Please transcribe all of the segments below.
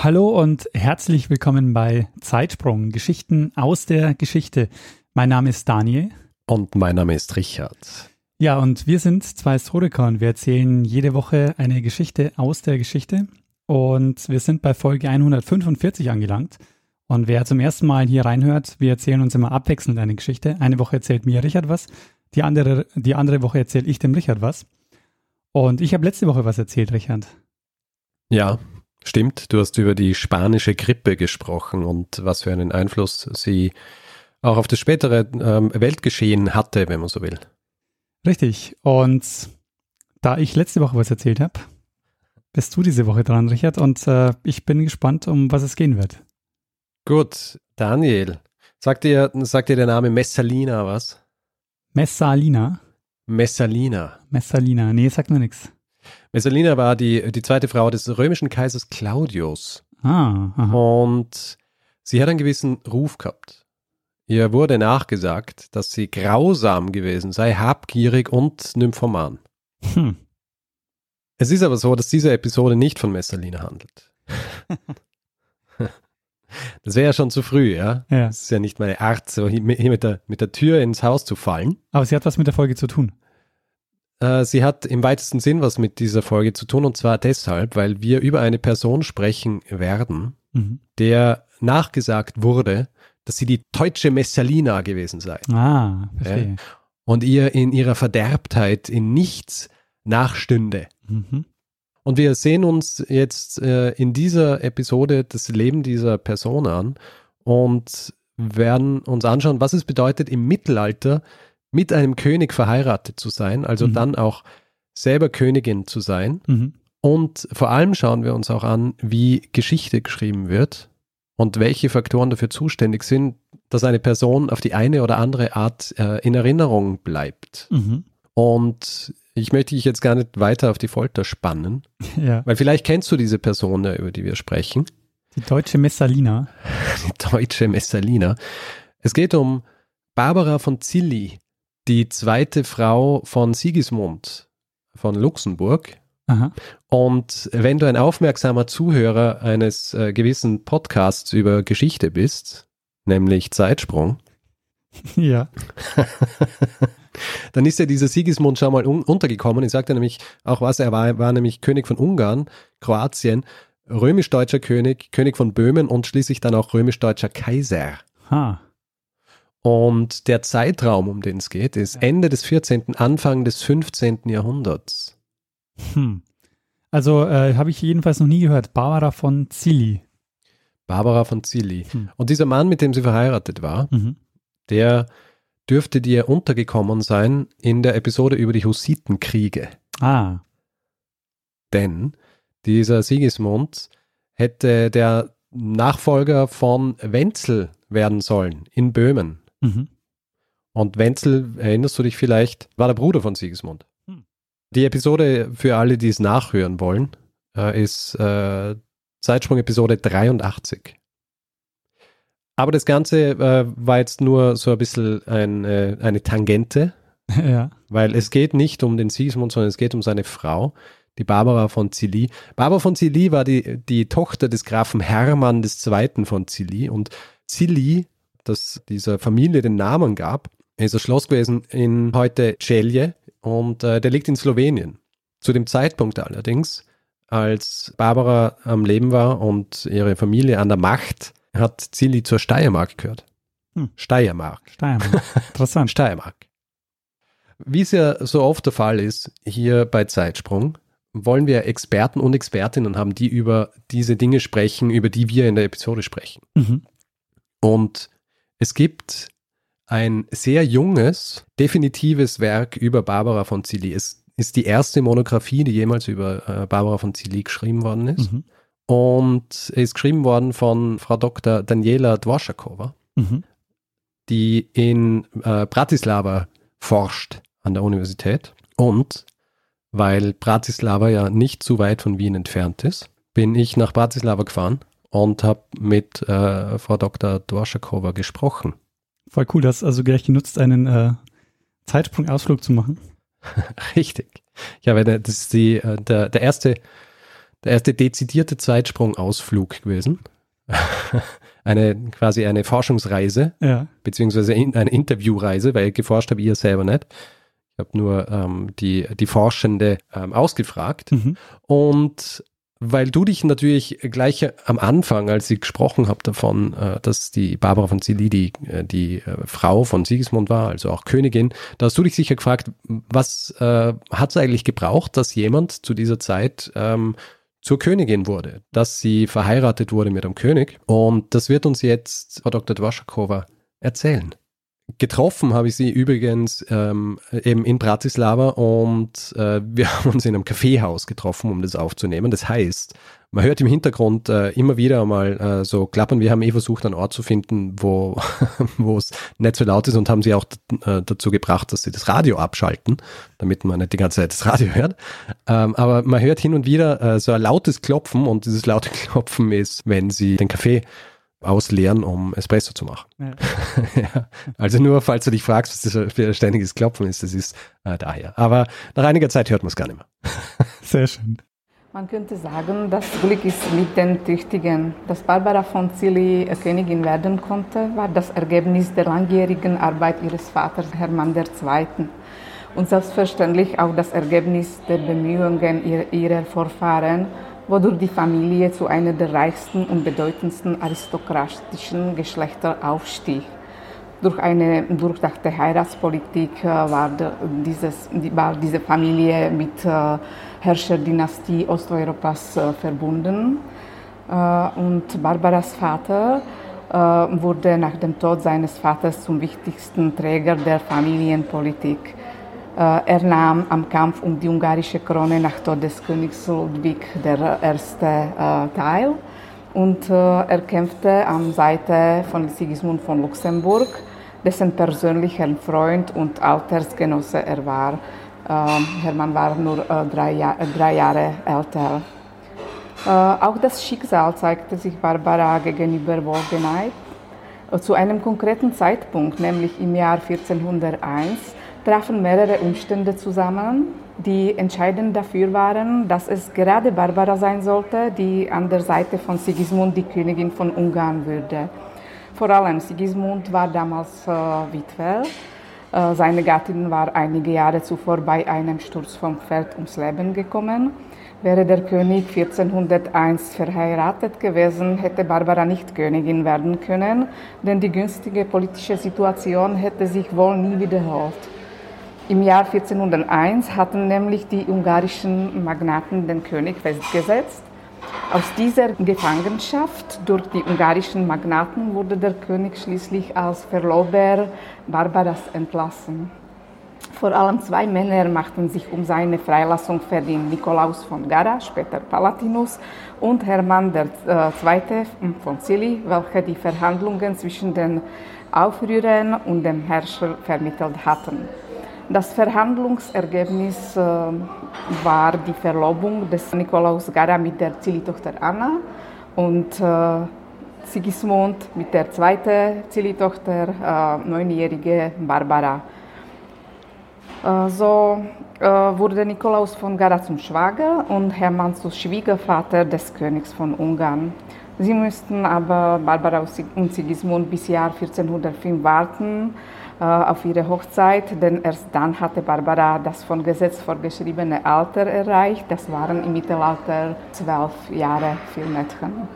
Hallo und herzlich willkommen bei Zeitsprung, Geschichten aus der Geschichte. Mein Name ist Daniel. Und mein Name ist Richard. Ja, und wir sind zwei Historiker und wir erzählen jede Woche eine Geschichte aus der Geschichte. Und wir sind bei Folge 145 angelangt. Und wer zum ersten Mal hier reinhört, wir erzählen uns immer abwechselnd eine Geschichte. Eine Woche erzählt mir Richard was, die andere, die andere Woche erzähle ich dem Richard was. Und ich habe letzte Woche was erzählt, Richard. Ja, Stimmt, du hast über die spanische Grippe gesprochen und was für einen Einfluss sie auch auf das spätere ähm, Weltgeschehen hatte, wenn man so will. Richtig. Und da ich letzte Woche was erzählt habe, bist du diese Woche dran, Richard, und äh, ich bin gespannt, um was es gehen wird. Gut, Daniel, sagt dir, sagt dir der Name Messalina was? Messalina? Messalina. Messalina, nee, sagt mir nichts. Messalina war die, die zweite Frau des römischen Kaisers Claudius. Ah, aha. Und sie hat einen gewissen Ruf gehabt. Ihr wurde nachgesagt, dass sie grausam gewesen sei, habgierig und nymphoman. Hm. Es ist aber so, dass diese Episode nicht von Messalina handelt. Das wäre ja schon zu früh, ja? Ja. Das ist ja nicht meine Art, so hier mit der, mit der Tür ins Haus zu fallen. Aber sie hat was mit der Folge zu tun. Äh, sie hat im weitesten Sinn was mit dieser Folge zu tun und zwar deshalb, weil wir über eine Person sprechen werden, Mhm. der nachgesagt wurde, dass sie die deutsche Messalina gewesen sei Ah, verstehe. und ihr in ihrer Verderbtheit in nichts nachstünde. Mhm. Und wir sehen uns jetzt äh, in dieser Episode das Leben dieser Person an und werden uns anschauen, was es bedeutet, im Mittelalter mit einem König verheiratet zu sein, also Mhm. dann auch selber Königin zu sein. Mhm. Und vor allem schauen wir uns auch an, wie Geschichte geschrieben wird und welche Faktoren dafür zuständig sind, dass eine Person auf die eine oder andere Art äh, in Erinnerung bleibt. Mhm. Und ich möchte dich jetzt gar nicht weiter auf die Folter spannen, Ja. weil vielleicht kennst du diese Person, ja, über die wir sprechen, Die deutsche Messalina. die deutsche Messalina. Es geht um Barbara von Zilli, die zweite Frau von Sigismund von Luxemburg. Aha. Und wenn du ein aufmerksamer Zuhörer eines äh, gewissen Podcasts über Geschichte bist, nämlich Zeitsprung, Ja. dann ist ja dieser Sigismund schon mal un untergekommen. Ich sagte nämlich auch was, er war, war nämlich König von Ungarn, Kroatien, römisch-deutscher König, König von Böhmen und schließlich dann auch römisch-deutscher Kaiser. Ha. Und der Zeitraum, um den es geht, ist Ende des 14., Anfang des 15. Jahrhunderts. Hm. Also äh, habe ich jedenfalls noch nie gehört. Barbara von Zilli. Barbara von Zilli. Hm. Und dieser Mann, mit dem sie verheiratet war, Mhm. der dürfte dir untergekommen sein in der Episode über die Hussitenkriege. Ah. Denn dieser Sigismund hätte der Nachfolger von Wenzel werden sollen in Böhmen. Mhm. Und Wenzel, erinnerst du dich vielleicht, war der Bruder von Sigismund. Hm. Die Episode für alle, die es nachhören wollen, äh, ist äh, Zeitsprung-Episode 83. Aber das Ganze äh, war jetzt nur so ein bisschen ein, äh, eine Tangente, ja. weil es geht nicht um den Sigismund, sondern es geht um seine Frau, die Barbara von Zilli. Barbara von Zilli war die, die Tochter des Grafen Hermann II. von Zilli und Zilli, das dieser Familie den Namen gab, ist ein Schloss gewesen in heute Celje und äh, der liegt in Slowenien. Zu dem Zeitpunkt allerdings, als Barbara am Leben war und ihre Familie an der Macht, hat Zilli zur Steiermark gehört. Hm. Steiermark. Steiermark. Interessant. Steiermark. Wie es ja so oft der Fall ist, hier bei Zeitsprung, wollen wir Experten und Expertinnen haben, die über diese Dinge sprechen, über die wir in der Episode sprechen. Mhm. Und es gibt ein sehr junges, definitives Werk über Barbara von Zilli. Es ist die erste Monographie, die jemals über äh, Barbara von Zilli geschrieben worden ist. Mhm. und ist geschrieben worden von Frau Dr. Daniela Dworschakova, mhm. die in äh, Bratislava forscht an der Universität. Und weil Bratislava ja nicht zu weit von Wien entfernt ist, bin ich nach Bratislava gefahren und habe mit äh, Frau Dr. Dworschakova gesprochen. Voll cool, dass also gleich genutzt, einen äh, Zeitsprung-Ausflug zu machen. Richtig. Ja, weil das ist die, äh, der, der erste, der erste dezidierte Zeitsprung-Ausflug gewesen. eine quasi eine Forschungsreise, ja. beziehungsweise in, eine Interviewreise, weil ich geforscht habe, ihr selber nicht. Ich habe nur ähm, die, die Forschende ähm, ausgefragt. Mhm. Und weil du dich natürlich gleich am Anfang, als ich gesprochen habe davon, äh, dass die Barbara von Cilli die, äh, äh, Frau von Sigismund war, also auch Königin, da hast du dich sicher gefragt, was äh, hat es eigentlich gebraucht, dass jemand zu dieser Zeit ähm, zur Königin wurde, dass sie verheiratet wurde mit einem König. Und das wird uns jetzt Frau Dr. Dwaschakova erzählen. Getroffen habe ich sie übrigens ähm, eben in Bratislava und äh, wir haben uns in einem Kaffeehaus getroffen, um das aufzunehmen. Das heißt, man hört im Hintergrund äh, immer wieder mal äh, so klappern. Wir haben eh versucht, einen Ort zu finden, wo es nicht so laut ist und haben sie auch äh, dazu gebracht, dass sie das Radio abschalten, damit man nicht die ganze Zeit das Radio hört. Ähm, aber man hört hin und wieder äh, so ein lautes Klopfen und dieses laute Klopfen ist, wenn sie den Kaffee ausleeren, um Espresso zu machen. Ja. ja. Also nur, falls du dich fragst, was das für ein ständiges Klopfen ist, das ist äh, daher. Aber nach einiger Zeit hört man es gar nicht mehr. Sehr schön. Man könnte sagen, das Glück ist mit den Tüchtigen. Dass Barbara von Cilli Königin werden konnte, war das Ergebnis der langjährigen Arbeit ihres Vaters Hermann II. Und selbstverständlich auch das Ergebnis der Bemühungen ihrer Vorfahren, wodurch die Familie zu einer der reichsten und bedeutendsten aristokratischen Geschlechter aufstieg. Durch eine durchdachte Heiratspolitik äh, war, dieses, war diese Familie mit äh, Herrscherdynastie Osteuropas äh, verbunden. Und Barbaras Vater wurde nach dem Tod seines Vaters zum wichtigsten Träger der Familienpolitik. Äh, er nahm am Kampf um die ungarische Krone nach Tod des Königs Ludwig I. Äh, teil und äh, er kämpfte an Seite von Sigismund von Luxemburg, dessen persönlicher Freund und Altersgenosse er war. Hermann war nur drei, Jahr, drei Jahre älter. Auch das Schicksal zeigte sich Barbara gegenüber wohlgeneigt. Zu einem konkreten Zeitpunkt, nämlich im Jahr 1401, trafen mehrere Umstände zusammen, die entscheidend dafür waren, dass es gerade Barbara sein sollte, die an der Seite von Sigismund die Königin von Ungarn würde. Vor allem Sigismund war damals äh, Witwer. Äh, seine Gattin war einige Jahre zuvor bei einem Sturz vom Pferd ums Leben gekommen. Wäre der König 1401 verheiratet gewesen, hätte Barbara nicht Königin werden können, denn die günstige politische Situation hätte sich wohl nie wiederholt. Im Jahr 1401 hatten nämlich die ungarischen Magnaten den König festgesetzt. Aus dieser Gefangenschaft durch die ungarischen Magnaten wurde der König schließlich als Verlober Barbaras entlassen. Vor allem zwei Männer machten sich um seine Freilassung verdient, Nikolaus von Gara, später Palatinus, und Hermann II. von Cilli, welche die Verhandlungen zwischen den Aufrührern und dem Herrscher vermittelt hatten. Das Verhandlungsergebnis äh, war die Verlobung des Nikolaus Gara mit der Zilli-Tochter Anna und äh, Sigismund mit der zweiten Zilli-Tochter, äh, neunjährige Barbara. So wurde Nikolaus von Gara zum Schwager und Hermann zum Schwiegervater des Königs von Ungarn. Sie mussten aber Barbara und Sigismund bis Jahr 1405 warten, auf ihre Hochzeit, denn erst dann hatte Barbara das von Gesetz vorgeschriebene Alter erreicht. Das waren im Mittelalter zwölf Jahre für Mädchen.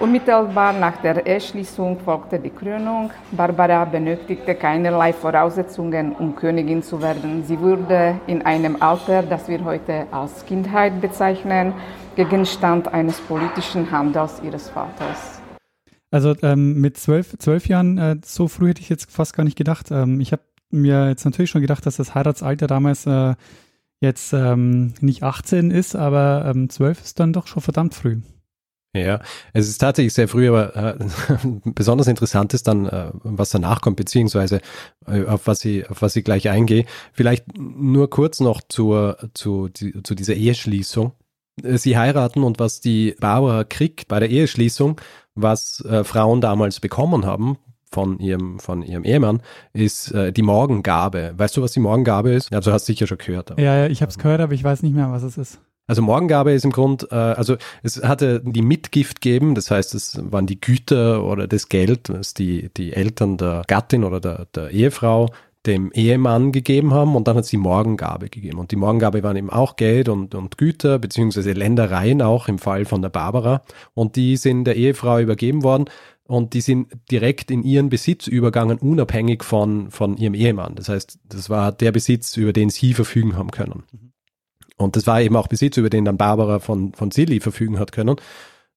Unmittelbar nach der Eheschließung folgte die Krönung. Barbara benötigte keinerlei Voraussetzungen, um Königin zu werden. Sie wurde in einem Alter, das wir heute als Kindheit bezeichnen, Gegenstand eines politischen Handels ihres Vaters. Also ähm, mit zwölf, zwölf Jahren, äh, so früh hätte ich jetzt fast gar nicht gedacht. Ähm, ich habe mir jetzt natürlich schon gedacht, dass das Heiratsalter damals äh, jetzt ähm, nicht 18 ist, aber ähm, 12 ist dann doch schon verdammt früh. Ja, es ist tatsächlich sehr früh, aber äh, besonders interessant ist dann, äh, was danach kommt, beziehungsweise äh, auf was ich, auf was ich gleich eingehe. Vielleicht nur kurz noch zur, zu, die, zu dieser Eheschließung. Äh, sie heiraten und was die Barbara kriegt bei der Eheschließung, was äh, Frauen damals bekommen haben von ihrem, von ihrem Ehemann, ist äh, die Morgengabe. Weißt du, was die Morgengabe ist? Ja, du hast sicher schon gehört. Aber. Ja, ja, ich habe es gehört, aber ich weiß nicht mehr, was es ist. Also Morgengabe ist im Grund, äh, also es hatte die Mitgift geben, das heißt, es waren die Güter oder das Geld, das die, die Eltern der Gattin oder der, der Ehefrau dem Ehemann gegeben haben und dann hat es die Morgengabe gegeben. Und die Morgengabe waren eben auch Geld und, und Güter, beziehungsweise Ländereien auch im Fall von der Barbara. Und die sind der Ehefrau übergeben worden und die sind direkt in ihren Besitz übergangen, unabhängig von, von ihrem Ehemann. Das heißt, das war der Besitz, über den sie verfügen haben können. Mhm. Und das war eben auch Besitz, über den dann Barbara von, von Silly verfügen hat können.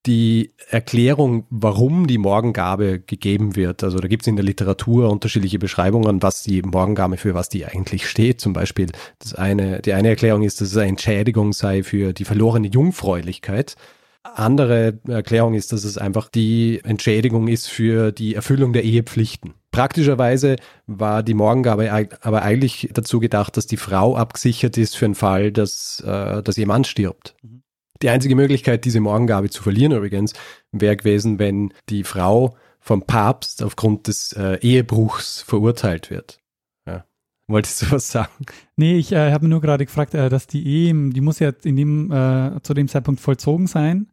Die Erklärung, warum die Morgengabe gegeben wird, also da gibt es in der Literatur unterschiedliche Beschreibungen, was die Morgengabe für was die eigentlich steht. Zum Beispiel das eine, die eine Erklärung ist, dass es eine Entschädigung sei für die verlorene Jungfräulichkeit. Andere Erklärung ist, dass es einfach die Entschädigung ist für die Erfüllung der Ehepflichten. Praktischerweise war die Morgengabe aber eigentlich dazu gedacht, dass die Frau abgesichert ist für den Fall, dass, äh, dass ihr Mann stirbt. Mhm. Die einzige Möglichkeit, diese Morgengabe zu verlieren übrigens, wäre gewesen, wenn die Frau vom Papst aufgrund des äh, Ehebruchs verurteilt wird. Ja. Wolltest du was sagen? Nee, ich äh, habe nur gerade gefragt, äh, dass die Ehe, die muss ja in dem, äh, zu dem Zeitpunkt vollzogen sein.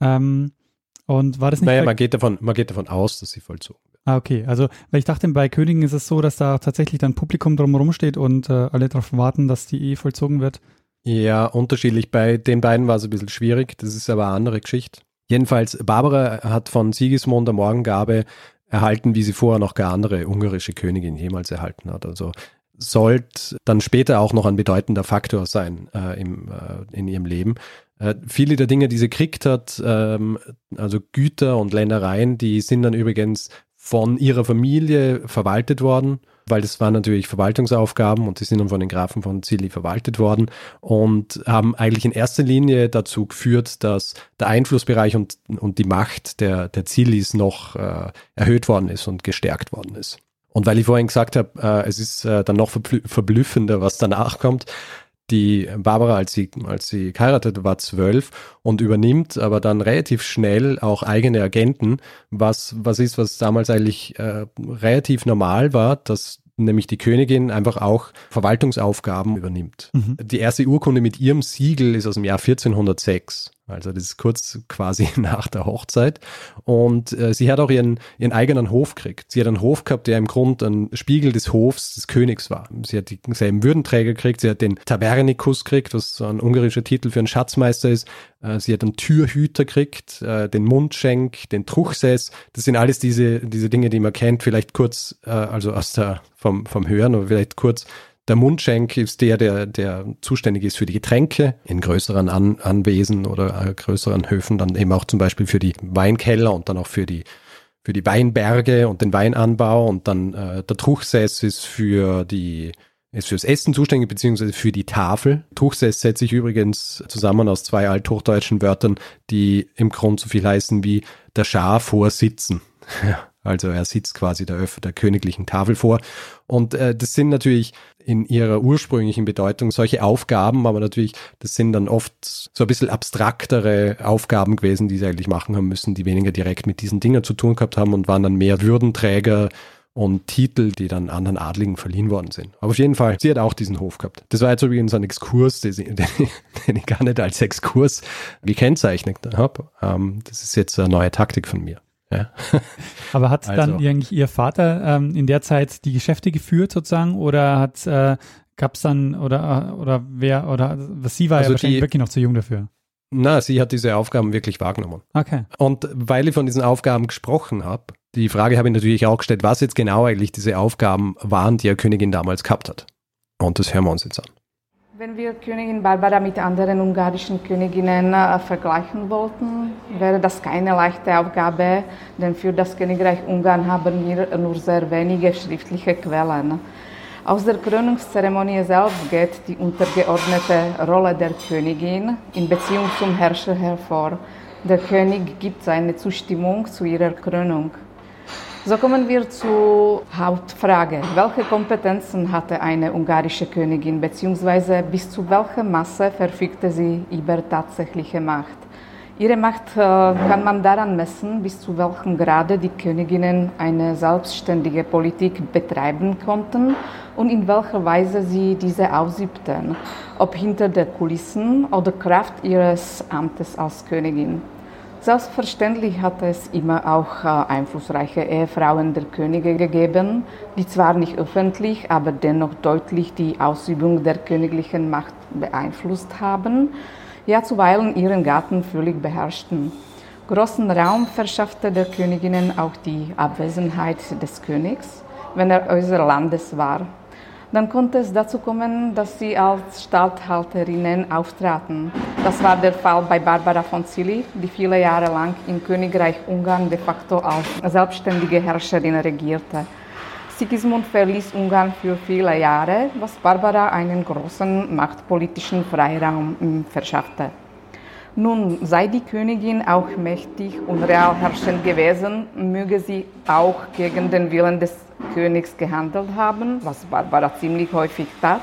Ähm, und war das nicht. Naja, man geht, davon, man geht davon aus, dass sie vollzogen wird. Ah, okay. Also, weil ich dachte, bei Königen ist es so, dass da tatsächlich dann Publikum drumherum steht und äh, alle darauf warten, dass die Ehe vollzogen wird. Ja, unterschiedlich. Bei den beiden war es ein bisschen schwierig. Das ist aber eine andere Geschichte. Jedenfalls, Barbara hat von Sigismund der Morgengabe erhalten, wie sie vorher noch keine andere ungarische Königin jemals erhalten hat. Also sollte dann später auch noch ein bedeutender Faktor sein äh, im, äh, in ihrem Leben. Äh, viele der Dinge, die sie gekriegt hat, ähm, also Güter und Ländereien, die sind dann übrigens von ihrer Familie verwaltet worden, weil das waren natürlich Verwaltungsaufgaben und die sind dann von den Grafen von Zilli verwaltet worden und haben eigentlich in erster Linie dazu geführt, dass der Einflussbereich und, und die Macht der, der Zillis noch äh, erhöht worden ist und gestärkt worden ist. Und weil ich vorhin gesagt habe, äh, es ist äh, dann noch verblüffender, was danach kommt, die Barbara, als sie, als sie geheiratet war zwölf und übernimmt aber dann relativ schnell auch eigene Agenten, was, was ist, was damals eigentlich äh, relativ normal war, dass nämlich die Königin einfach auch Verwaltungsaufgaben übernimmt. Mhm. Die erste Urkunde mit ihrem Siegel ist aus dem Jahr 1406. Also das ist kurz quasi nach der Hochzeit. Und äh, sie hat auch ihren, ihren eigenen Hof gekriegt. Sie hat einen Hof gehabt, der im Grund ein Spiegel des Hofs des Königs war. Sie hat denselben Würdenträger gekriegt, sie hat den Tabernikus gekriegt, was so ein ungarischer Titel für einen Schatzmeister ist. Äh, sie hat einen Türhüter gekriegt, äh, den Mundschenk, den Truchsess. Das sind alles diese, diese Dinge, die man kennt. Vielleicht kurz, äh, also aus der, vom, vom Hören, aber vielleicht kurz der Mundschenk ist der, der, der zuständig ist für die Getränke in größeren An Anwesen oder äh, größeren Höfen, dann eben auch zum Beispiel für die Weinkeller und dann auch für die, für die Weinberge und den Weinanbau und dann äh, der Truchsess ist für die ist fürs Essen zuständig, beziehungsweise für die Tafel. Truchsess setzt sich übrigens zusammen aus zwei althochdeutschen Wörtern, die im Grund so viel heißen wie der Schar vor Sitzen. Also er sitzt quasi der, der königlichen Tafel vor. Und äh, das sind natürlich in ihrer ursprünglichen Bedeutung solche Aufgaben, aber natürlich, das sind dann oft so ein bisschen abstraktere Aufgaben gewesen, die sie eigentlich machen haben müssen, die weniger direkt mit diesen Dingen zu tun gehabt haben und waren dann mehr Würdenträger und Titel, die dann anderen Adligen verliehen worden sind. Aber auf jeden Fall, sie hat auch diesen Hof gehabt. Das war jetzt übrigens ein Exkurs, den ich, gar nicht als Exkurs gekennzeichnet habe. Ähm, das ist jetzt eine neue Taktik von mir. Ja. Aber hat also. dann eigentlich Ihr Vater ähm, in der Zeit die Geschäfte geführt sozusagen oder hat äh, gab es dann oder oder wer oder sie war also ja wahrscheinlich die, wirklich noch zu jung dafür? Na, sie hat diese Aufgaben wirklich wahrgenommen. Okay. Und weil ich von diesen Aufgaben gesprochen habe, die Frage habe ich natürlich auch gestellt, was jetzt genau eigentlich diese Aufgaben waren, die eine Königin damals gehabt hat. Und das hören wir uns jetzt an. Wenn wir Königin Barbara mit anderen ungarischen Königinnen äh, vergleichen wollten, wäre das keine leichte Aufgabe, denn für das Königreich Ungarn haben wir nur sehr wenige schriftliche Quellen. Aus der Krönungszeremonie selbst geht die untergeordnete Rolle der Königin in Beziehung zum Herrscher hervor. Der König gibt seine Zustimmung zu ihrer Krönung. So kommen wir zur Hauptfrage. Welche Kompetenzen hatte eine ungarische Königin bzw. bis zu welchem Maße verfügte sie über tatsächliche Macht? Ihre Macht äh, kann man daran messen, bis zu welchem Grade die Königinnen eine selbstständige Politik betreiben konnten und in welcher Weise sie diese ausübten, ob hinter der Kulissen oder Kraft ihres Amtes als Königin. Selbstverständlich hat es immer auch äh, einflussreiche Ehefrauen der Könige gegeben, die zwar nicht öffentlich, aber dennoch deutlich die Ausübung der königlichen Macht beeinflusst haben ja zuweilen ihren Garten völlig beherrschten. Großen Raum verschaffte der Königinnen auch die Abwesenheit des Königs, wenn er außer Landes war. Dann konnte es dazu kommen, dass sie als Statthalterinnen auftraten. Das war der Fall bei Barbara von Cilly, die viele Jahre lang im Königreich Ungarn de facto als selbstständige Herrscherin regierte. Sigismund verließ Ungarn für viele Jahre, was Barbara einen großen machtpolitischen Freiraum verschaffte. Nun sei die Königin auch mächtig und real herrschend gewesen, möge sie auch gegen den Willen des Königs gehandelt haben, was Barbara ziemlich häufig tat.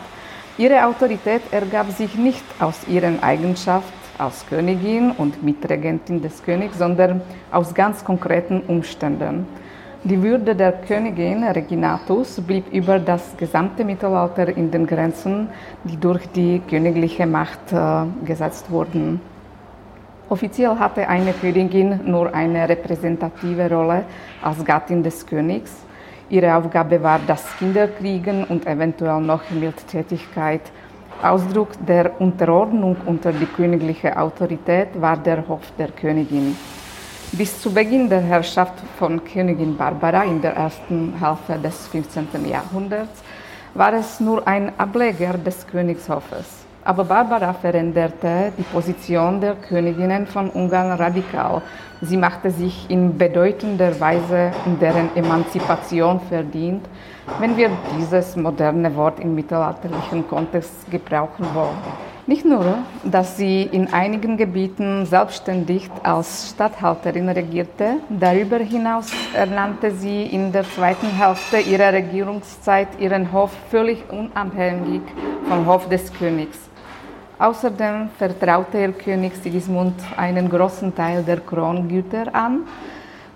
Ihre Autorität ergab sich nicht aus ihren Eigenschaften als Königin und Mitregentin des Königs, sondern aus ganz konkreten Umständen. Die Würde der Königin Reginatus blieb über das gesamte Mittelalter in den Grenzen, die durch die königliche Macht äh, gesetzt wurden. Offiziell hatte eine Königin nur eine repräsentative Rolle als Gattin des Königs. Ihre Aufgabe war das Kinderkriegen und eventuell noch Mildtätigkeit. Ausdruck der Unterordnung unter die königliche Autorität war der Hof der Königin. Bis zu Beginn der Herrschaft von Königin Barbara in der ersten Hälfte des 15. Jahrhunderts war es nur ein Ableger des Königshofes. Aber Barbara veränderte die Position der Königinnen von Ungarn radikal. Sie machte sich in bedeutender Weise um deren Emanzipation verdient, wenn wir dieses moderne Wort im mittelalterlichen Kontext gebrauchen wollen. Nicht nur, dass sie in einigen Gebieten selbstständig als Statthalterin regierte, darüber hinaus ernannte sie in der zweiten Hälfte ihrer Regierungszeit ihren Hof völlig unabhängig vom Hof des Königs. Außerdem vertraute ihr König Sigismund einen großen Teil der Krongüter an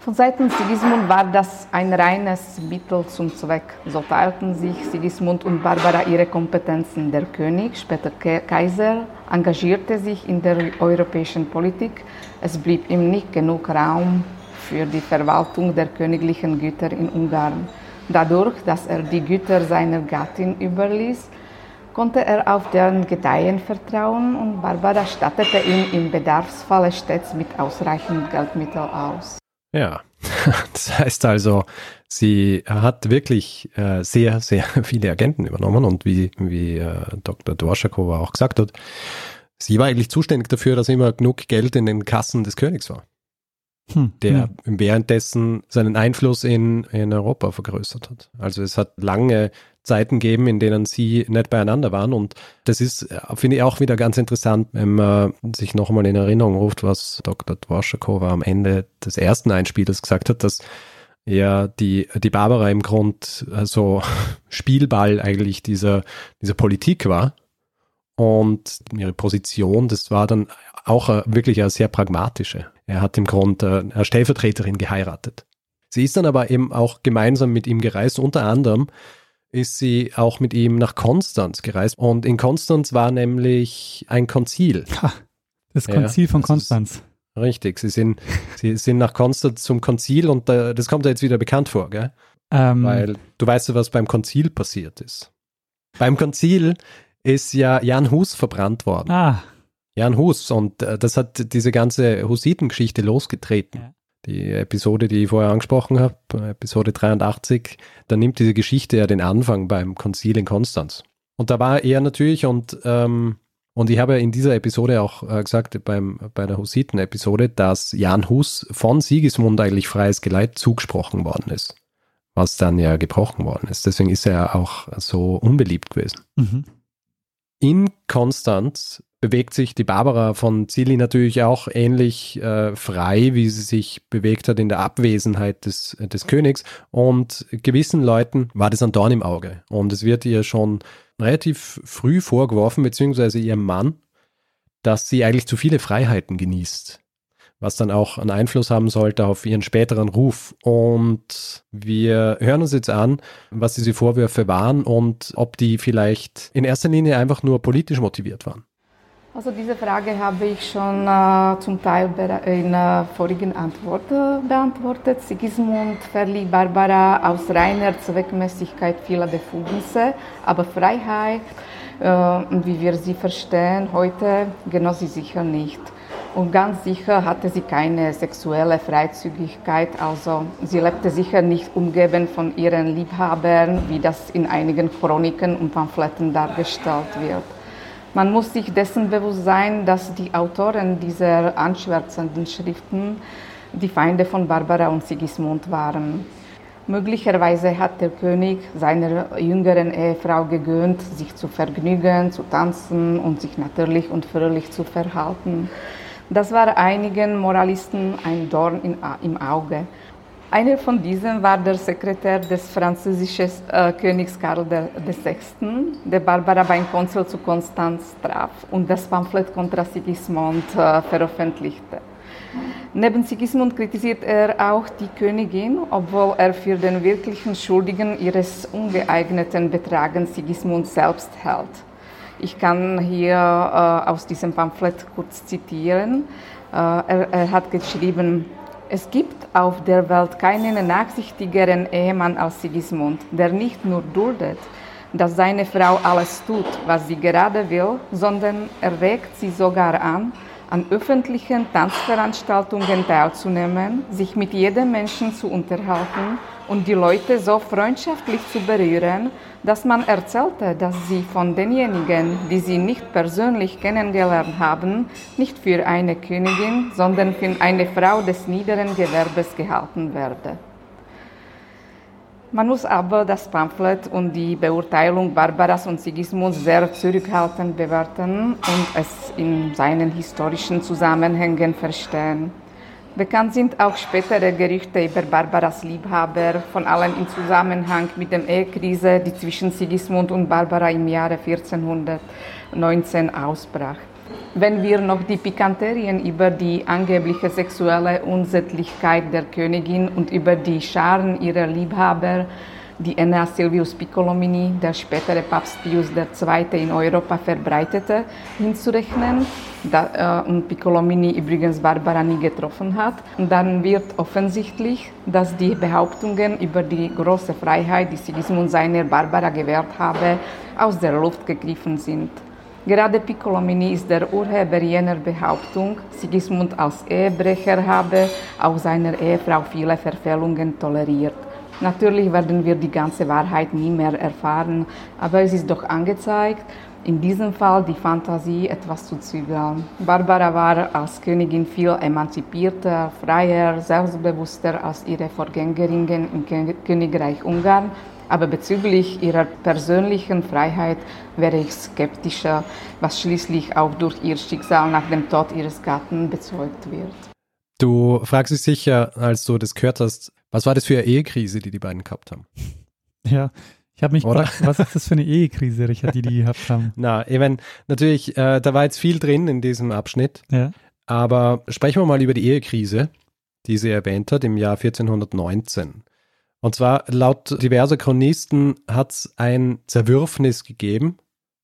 von Seiten Sigismund war das ein reines Mittel zum Zweck. So teilten sich Sigismund und Barbara ihre Kompetenzen. Der König, später Kaiser, engagierte sich in der europäischen Politik. Es blieb ihm nicht genug Raum für die Verwaltung der königlichen Güter in Ungarn. Dadurch, dass er die Güter seiner Gattin überließ, konnte er auf deren Gedeihen vertrauen und Barbara stattete ihn im Bedarfsfalle stets mit ausreichend Geldmitteln aus. Ja, das heißt also, sie hat wirklich äh, sehr, sehr viele Agenten übernommen und wie, wie äh, Dr. Dworschakova auch gesagt hat, sie war eigentlich zuständig dafür, dass immer genug Geld in den Kassen des Königs war. Hm, der ja. währenddessen seinen Einfluss in, in Europa vergrößert hat. Also es hat lange Zeiten gegeben, in denen sie nicht beieinander waren. Und das ist, äh, finde ich, auch wieder ganz interessant, wenn man sich nochmal in Erinnerung ruft, was Dr. Dworschakova am Ende des ersten Einspielers gesagt hat, dass ja die, die Barbara im Grund so Spielball eigentlich dieser, dieser Politik war. Und ihre Position, das war dann auch wirklich eine sehr pragmatische. Er hat im Grund eine Stellvertreterin geheiratet. Sie ist dann aber eben auch gemeinsam mit ihm gereist, unter anderem ist sie auch mit ihm nach Konstanz gereist. Und in Konstanz war nämlich ein Konzil. Ha, das Konzil ja, von Konstanz. Richtig, sie sind, sie sind nach Konstanz zum Konzil und äh, das kommt ja jetzt wieder bekannt vor, gell? Ähm, Weil du weißt ja, was beim Konzil passiert ist. Beim Konzil ist ja Jan Hus verbrannt worden. Ah. Jan Hus und äh, das hat diese ganze Husitengeschichte losgetreten. Ja die Episode, die ich vorher angesprochen habe, Episode 83, da nimmt diese Geschichte ja den Anfang beim Konzil in Konstanz. Und da war er natürlich und, ähm, und ich habe in dieser Episode auch äh, gesagt, beim, bei der Hussiten-Episode, dass Jan Hus von Sigismund eigentlich freies Geleit zugesprochen worden ist, was dann ja gebrochen worden ist. Deswegen ist er auch so unbeliebt gewesen. Mhm. In Konstanz bewegt sich die Barbara von Zilli natürlich auch ähnlich äh, frei, wie sie sich bewegt hat in der Abwesenheit des, des Königs. Und gewissen Leuten war das ein Dorn im Auge. Und es wird ihr schon relativ früh vorgeworfen, beziehungsweise ihrem Mann, dass sie eigentlich zu viele Freiheiten genießt was dann auch einen Einfluss haben sollte auf ihren späteren Ruf. Und wir hören uns jetzt an, was diese Vorwürfe waren und ob die vielleicht in erster Linie einfach nur politisch motiviert waren. Also diese Frage habe ich schon äh, zum Teil in der äh, vorigen Antwort äh, beantwortet. Sigismund verlieh Barbara aus reiner Zweckmäßigkeit viele Befugnisse, aber Freiheit, äh, wie wir sie verstehen, heute genoss sie sicher nicht. Und ganz sicher hatte sie keine sexuelle Freizügigkeit, also sie lebte sicher nicht umgeben von ihren Liebhabern, wie das in einigen Chroniken und Pamphleten dargestellt wird. Man muss sich dessen bewusst sein, dass die Autoren dieser anschwärzenden Schriften die Feinde von Barbara und Sigismund waren. Möglicherweise hat der König seiner jüngeren Ehefrau gegönnt, sich zu vergnügen, zu tanzen und sich natürlich und fröhlich zu verhalten. Das war einigen Moralisten ein Dorn im Auge. Einer von diesen war der Sekretär des französischen äh, Königs Karl VI., der Barbara beim Konsul zu Konstanz traf und das Pamphlet contra Sigismund äh, veröffentlichte. Neben Sigismund kritisiert er auch die Königin, obwohl er für den wirklichen Schuldigen ihres ungeeigneten Betragens Sigismund selbst hält. Ich kann hier äh, aus diesem Pamphlet kurz zitieren. Äh, er, er hat geschrieben, es gibt auf der Welt keinen nachsichtigeren Ehemann als Sigismund, der nicht nur duldet, dass seine Frau alles tut, was sie gerade will, sondern er regt sie sogar an, an öffentlichen Tanzveranstaltungen teilzunehmen, sich mit jedem Menschen zu unterhalten und die Leute so freundschaftlich zu berühren, dass man erzählte, dass sie von denjenigen, die sie nicht persönlich kennengelernt haben, nicht für eine Königin, sondern für eine Frau des niederen Gewerbes gehalten werde. Man muss aber das Pamphlet und die Beurteilung Barbaras und Sigismunds sehr zurückhaltend bewerten und es in seinen historischen Zusammenhängen verstehen. Bekannt sind auch spätere Gerüchte über Barbaras Liebhaber, von allem im Zusammenhang mit der Ehekrise, die zwischen Sigismund und Barbara im Jahre 1419 ausbrach. Wenn wir noch die Pikanterien über die angebliche sexuelle Unsättlichkeit der Königin und über die Scharen ihrer Liebhaber die Aeneas Silvius Piccolomini, der spätere Papst Pius II. in Europa verbreitete, hinzurechnen da, äh, und Piccolomini übrigens Barbara nie getroffen hat, dann wird offensichtlich, dass die Behauptungen über die große Freiheit, die Sigismund seiner Barbara gewährt habe, aus der Luft gegriffen sind. Gerade Piccolomini ist der Urheber jener Behauptung, Sigismund als Ehebrecher habe auch seiner Ehefrau viele Verfehlungen toleriert. Natürlich werden wir die ganze Wahrheit nie mehr erfahren, aber es ist doch angezeigt, in diesem Fall die Fantasie etwas zu zügeln. Barbara war als Königin viel emanzipierter, freier, selbstbewusster als ihre Vorgängerinnen im Königreich Ungarn. Aber bezüglich ihrer persönlichen Freiheit wäre ich skeptischer, was schließlich auch durch ihr Schicksal nach dem Tod ihres Gatten bezeugt wird. Du fragst dich sicher, als du das gehört hast, was war das für eine Ehekrise, die die beiden gehabt haben? Ja, ich habe mich Oder? gefragt, was ist das für eine Ehekrise, Richard, die die gehabt haben? Na, ich meine, natürlich, äh, da war jetzt viel drin in diesem Abschnitt. Ja. Aber sprechen wir mal über die Ehekrise, die sie erwähnt hat im Jahr 1419. Und zwar laut diverser Chronisten hat es ein Zerwürfnis gegeben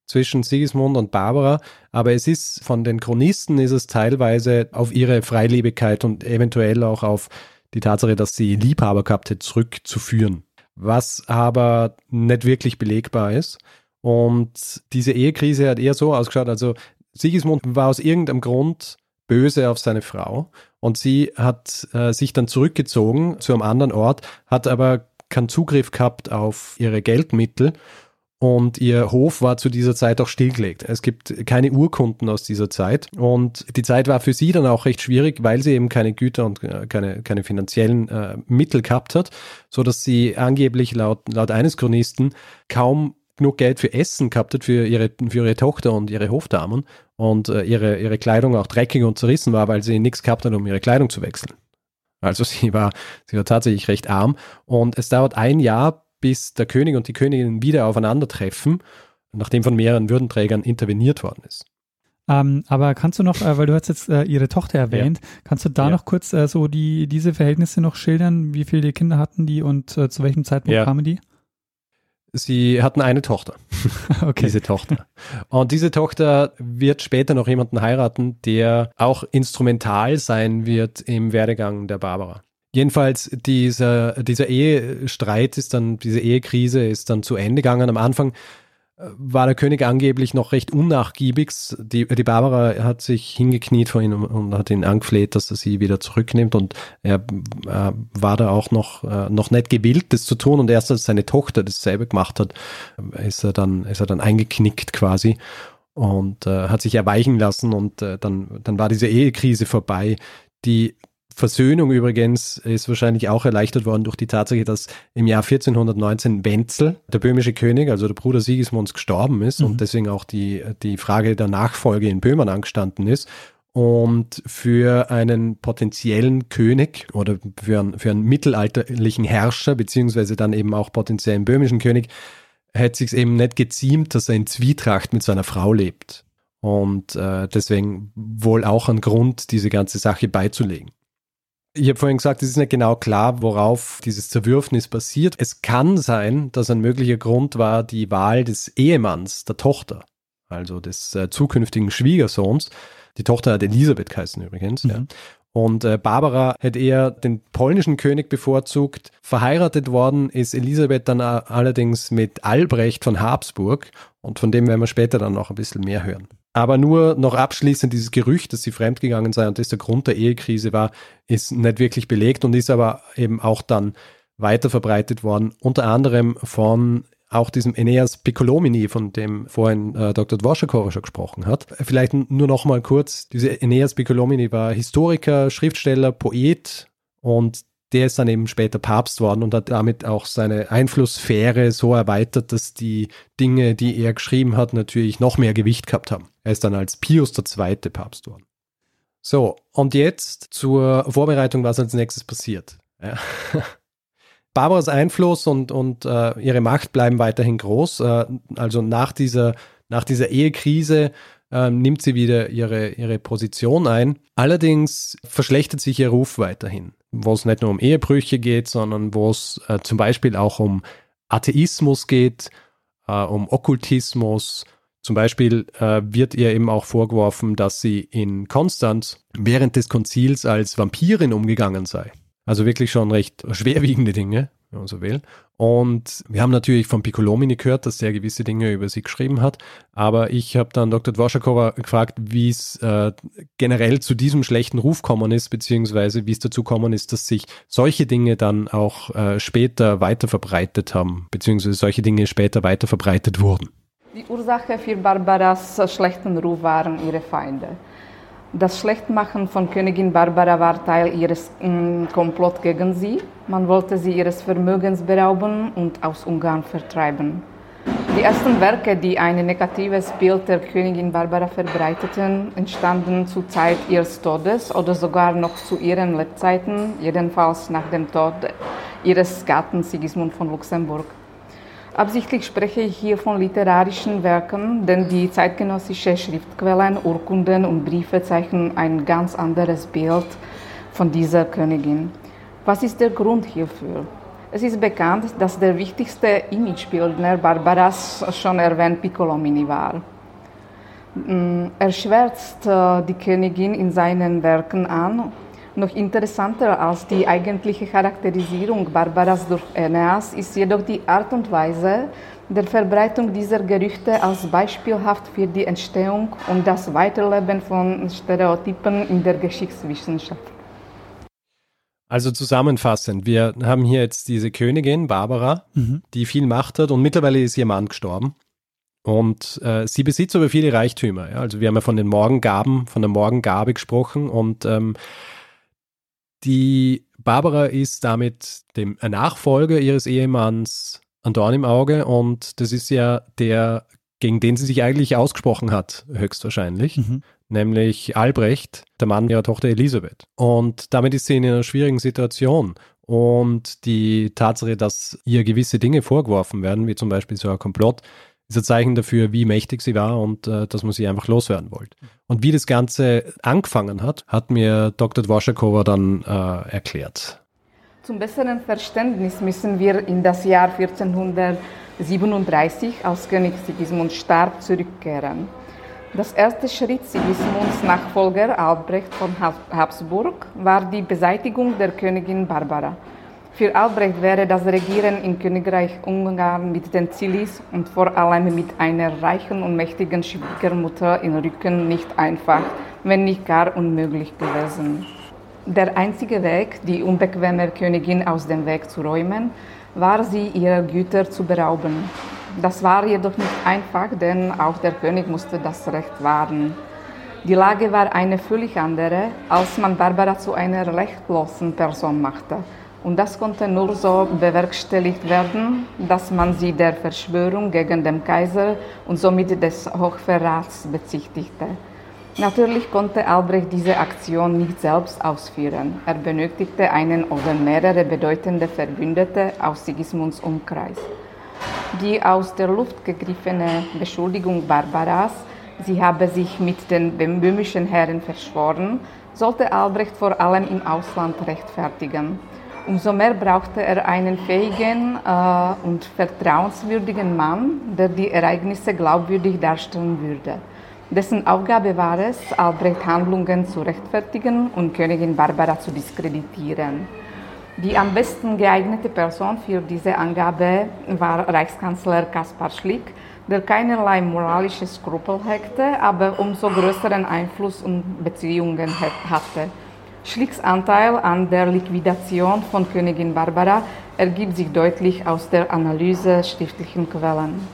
zwischen Sigismund und Barbara, aber es ist von den Chronisten ist es teilweise auf ihre Freilebigkeit und eventuell auch auf die Tatsache, dass sie Liebhaber gehabt hat, zurückzuführen. Was aber nicht wirklich belegbar ist. Und diese Ehekrise hat eher so ausgeschaut, also Sigismund war aus irgendeinem Grund böse auf seine Frau und sie hat äh, sich dann zurückgezogen zu einem anderen Ort, hat aber keinen Zugriff gehabt auf ihre Geldmittel und ihr Hof war zu dieser Zeit auch stillgelegt. Es gibt keine Urkunden aus dieser Zeit. Und die Zeit war für sie dann auch recht schwierig, weil sie eben keine Güter und äh, keine, keine finanziellen äh, Mittel gehabt hat, so dass sie angeblich laut, laut eines Chronisten kaum genug Geld für Essen gehabt hat für ihre, für ihre Tochter und ihre Hofdamen und äh, ihre, ihre Kleidung auch dreckig und zerrissen war, weil sie nichts gehabt hat, um ihre Kleidung zu wechseln. Also sie war, sie war tatsächlich recht arm und es dauert ein Jahr, bis der König und die Königin wieder aufeinandertreffen, nachdem von mehreren Würdenträgern interveniert worden ist. Ähm, aber kannst du noch, äh, weil du hast jetzt äh, ihre Tochter erwähnt, ja. kannst du da ja. noch kurz äh, so die, diese Verhältnisse noch schildern? Wie viele Kinder hatten die und äh, zu welchem Zeitpunkt ja. kamen die? Sie hatten eine Tochter. okay. Diese Tochter. Und diese Tochter wird später noch jemanden heiraten, der auch instrumental sein wird im Werdegang der Barbara. Jedenfalls dieser, dieser Ehestreit ist dann, diese Ehekrise ist dann zu Ende gegangen. Am Anfang war der König angeblich noch recht unnachgiebig. Die, die Barbara hat sich hingekniet vor ihm und hat ihn angefleht, dass er sie wieder zurücknimmt. Und er äh, war da auch noch, äh, noch nicht gewillt, das zu tun. Und erst als seine Tochter dasselbe gemacht hat, ist er dann, ist er dann eingeknickt quasi und äh, hat sich erweichen lassen. Und äh, dann, dann war diese Ehekrise vorbei, die Versöhnung übrigens ist wahrscheinlich auch erleichtert worden durch die Tatsache, dass im Jahr 1419 Wenzel, der böhmische König, also der Bruder Sigismunds, gestorben ist mhm. und deswegen auch die, die Frage der Nachfolge in Böhmen angestanden ist. Und für einen potenziellen König oder für einen, für einen mittelalterlichen Herrscher, beziehungsweise dann eben auch potenziellen böhmischen König, hätte sich eben nicht geziemt, dass er in Zwietracht mit seiner Frau lebt. Und äh, deswegen wohl auch ein Grund, diese ganze Sache beizulegen. Ich habe vorhin gesagt, es ist nicht genau klar, worauf dieses Zerwürfnis basiert. Es kann sein, dass ein möglicher Grund war die Wahl des Ehemanns der Tochter, also des äh, zukünftigen Schwiegersohns. Die Tochter hat Elisabeth geheißen übrigens. Mhm. Ja. Und äh, Barbara hätte eher den polnischen König bevorzugt. Verheiratet worden ist Elisabeth dann allerdings mit Albrecht von Habsburg. Und von dem werden wir später dann noch ein bisschen mehr hören. Aber nur noch abschließend dieses Gerücht, dass sie fremdgegangen sei und das der Grund der Ehekrise war, ist nicht wirklich belegt und ist aber eben auch dann weiter verbreitet worden, unter anderem von auch diesem Aeneas Piccolomini, von dem vorhin äh, Dr. Dvorakova schon gesprochen hat. Vielleicht nur noch mal kurz, dieser Aeneas Piccolomini war Historiker, Schriftsteller, Poet und der ist dann eben später Papst worden und hat damit auch seine Einflusssphäre so erweitert, dass die Dinge, die er geschrieben hat, natürlich noch mehr Gewicht gehabt haben. Er ist dann als Pius II. Papst worden. So, und jetzt zur Vorbereitung, was als nächstes passiert. Ja. Barbaras Einfluss und, und äh, ihre Macht bleiben weiterhin groß. Äh, also nach dieser, nach dieser Ehekrise äh, nimmt sie wieder ihre, ihre Position ein. Allerdings verschlechtert sich ihr Ruf weiterhin wo es nicht nur um Ehebrüche geht, sondern wo es äh, zum Beispiel auch um Atheismus geht, äh, um Okkultismus. Zum Beispiel äh, wird ihr eben auch vorgeworfen, dass sie in Konstanz während des Konzils als Vampirin umgegangen sei. Also wirklich schon recht schwerwiegende Dinge wenn man so will. Und wir haben natürlich von Piccolomini gehört, dass er gewisse Dinge über sie geschrieben hat. Aber ich habe dann Dr. Dvorakova gefragt, wie es äh, generell zu diesem schlechten Ruf kommen ist, beziehungsweise wie es dazu kommen ist, dass sich solche Dinge dann auch äh, später weiter verbreitet haben, beziehungsweise solche Dinge später weiter verbreitet wurden. Die Ursache für Barbaras schlechten Ruf waren ihre Feinde. Das Schlechtmachen von Königin Barbara war Teil ihres mm, Komplott gegen sie. Man wollte sie ihres Vermögens berauben und aus Ungarn vertreiben. Die ersten Werke, die ein negatives Bild der Königin Barbara verbreiteten, entstanden zur Zeit ihres Todes oder sogar noch zu ihren Lebzeiten, jedenfalls nach dem Tod ihres Gatten Sigismund von Luxemburg. Absichtlich spreche ich hier von literarischen Werken, denn die zeitgenössischen Schriftquellen, Urkunden und Briefe zeichnen ein ganz anderes Bild von dieser Königin. Was ist der Grund hierfür? Es ist bekannt, dass der wichtigste Imagebildner Barbaras schon erwähnt Piccolomini war. Mm, er schwärzt äh, die Königin in seinen Werken an noch interessanter als die eigentliche Charakterisierung Barbaras durch Aeneas ist jedoch die Art und Weise der Verbreitung dieser Gerüchte als beispielhaft für die Entstehung und das Weiterleben von Stereotypen in der Geschichtswissenschaft. Also zusammenfassend, wir haben hier jetzt diese Königin Barbara, mhm. die viel Macht hat und mittlerweile ist ihr Mann gestorben. Und äh, sie besitzt aber viele Reichtümer. Ja? Also wir haben ja von den Morgengaben, von der Morgengabe gesprochen und ähm, die Barbara ist damit dem Nachfolger ihres Ehemanns ein Dorn im Auge und das ist ja der, gegen den sie sich eigentlich ausgesprochen hat, höchstwahrscheinlich. Mhm. Nämlich Albrecht, der Mann ihrer Tochter Elisabeth. Und damit ist sie in einer schwierigen Situation. Und die Tatsache, dass ihr gewisse Dinge vorgeworfen werden, wie zum Beispiel so ein Komplott, ist ein Zeichen dafür, wie mächtig sie war und äh, dass man sie einfach loswerden wollte. Und wie das Ganze angefangen hat, hat mir Dr. Dvorschakowa dann äh, erklärt. Zum besseren Verständnis müssen wir in das Jahr 1437, als König Sigismund starb, zurückkehren. Das erste Schritt Sigismunds Nachfolger Albrecht von Habsburg war die Beseitigung der Königin Barbara. Für Albrecht wäre das Regieren im Königreich Ungarn mit den Zilis und vor allem mit einer reichen und mächtigen Schwiegermutter im Rücken nicht einfach, wenn nicht gar unmöglich gewesen. Der einzige Weg, die unbequeme Königin aus dem Weg zu räumen, war sie ihrer Güter zu berauben. Das war jedoch nicht einfach, denn auch der König musste das Recht wahren. Die Lage war eine völlig andere, als man Barbara zu einer rechtlosen Person machte. Und das konnte nur so bewerkstelligt werden, dass man sie der Verschwörung gegen den Kaiser und somit des Hochverrats bezichtigte. Natürlich konnte Albrecht diese Aktion nicht selbst ausführen. Er benötigte einen oder mehrere bedeutende Verbündete aus Sigismunds Umkreis. Die aus der Luft gegriffene Beschuldigung Barbaras, sie habe sich mit den böhmischen Herren verschworen, sollte Albrecht vor allem im Ausland rechtfertigen. Umso mehr brauchte er einen fähigen äh, und vertrauenswürdigen Mann, der die Ereignisse glaubwürdig darstellen würde. Dessen Aufgabe war es, Albrecht Handlungen zu rechtfertigen und Königin Barbara zu diskreditieren. Die am besten geeignete Person für diese Angabe war Reichskanzler Kaspar Schlick, der keinerlei moralische Skrupel hegte, aber umso größeren Einfluss und Beziehungen hatte. Schlicks Anteil an der Liquidation von Königin Barbara ergibt sich deutlich aus der Analyse schriftlichen Quellen.